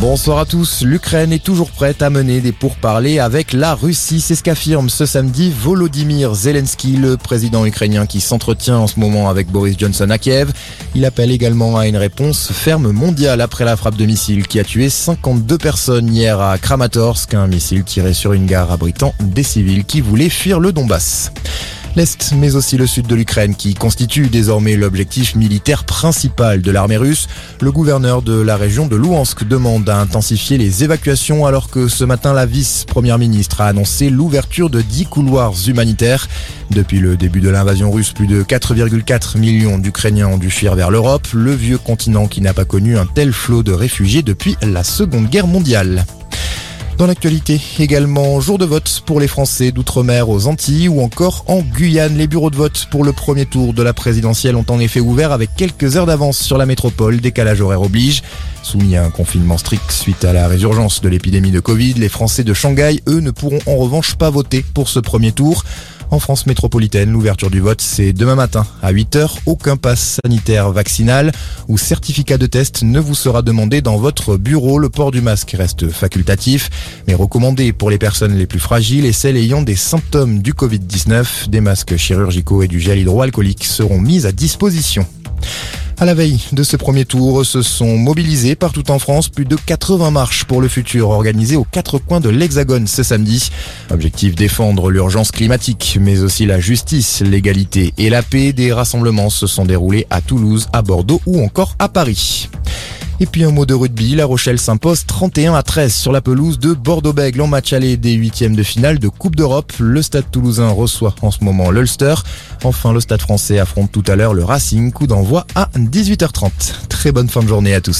Bonsoir à tous. L'Ukraine est toujours prête à mener des pourparlers avec la Russie. C'est ce qu'affirme ce samedi Volodymyr Zelensky, le président ukrainien qui s'entretient en ce moment avec Boris Johnson à Kiev. Il appelle également à une réponse ferme mondiale après la frappe de missile qui a tué 52 personnes hier à Kramatorsk, un missile tiré sur une gare abritant des civils qui voulaient fuir le Donbass l'Est, mais aussi le sud de l'Ukraine, qui constitue désormais l'objectif militaire principal de l'armée russe. Le gouverneur de la région de Louhansk demande à intensifier les évacuations alors que ce matin la vice-première ministre a annoncé l'ouverture de 10 couloirs humanitaires. Depuis le début de l'invasion russe, plus de 4,4 millions d'Ukrainiens ont dû fuir vers l'Europe, le vieux continent qui n'a pas connu un tel flot de réfugiés depuis la Seconde Guerre mondiale. Dans l'actualité, également jour de vote pour les Français d'outre-mer aux Antilles ou encore en Guyane. Les bureaux de vote pour le premier tour de la présidentielle ont en effet ouvert avec quelques heures d'avance sur la métropole, décalage horaire oblige. Soumis à un confinement strict suite à la résurgence de l'épidémie de Covid, les Français de Shanghai, eux, ne pourront en revanche pas voter pour ce premier tour. En France métropolitaine, l'ouverture du vote, c'est demain matin à 8h. Aucun pass sanitaire vaccinal ou certificat de test ne vous sera demandé dans votre bureau. Le port du masque reste facultatif, mais recommandé pour les personnes les plus fragiles et celles ayant des symptômes du Covid-19. Des masques chirurgicaux et du gel hydroalcoolique seront mis à disposition. À la veille de ce premier tour, se sont mobilisés partout en France plus de 80 marches pour le futur organisées aux quatre coins de l'Hexagone ce samedi. Objectif défendre l'urgence climatique, mais aussi la justice, l'égalité et la paix. Des rassemblements se sont déroulés à Toulouse, à Bordeaux ou encore à Paris. Et puis un mot de rugby, La Rochelle s'impose 31 à 13 sur la pelouse de Bordeaux-Bègles en match aller des huitièmes de finale de Coupe d'Europe. Le stade toulousain reçoit en ce moment l'Ulster. Enfin, le stade français affronte tout à l'heure le Racing, coup d'envoi à 18h30. Très bonne fin de journée à tous.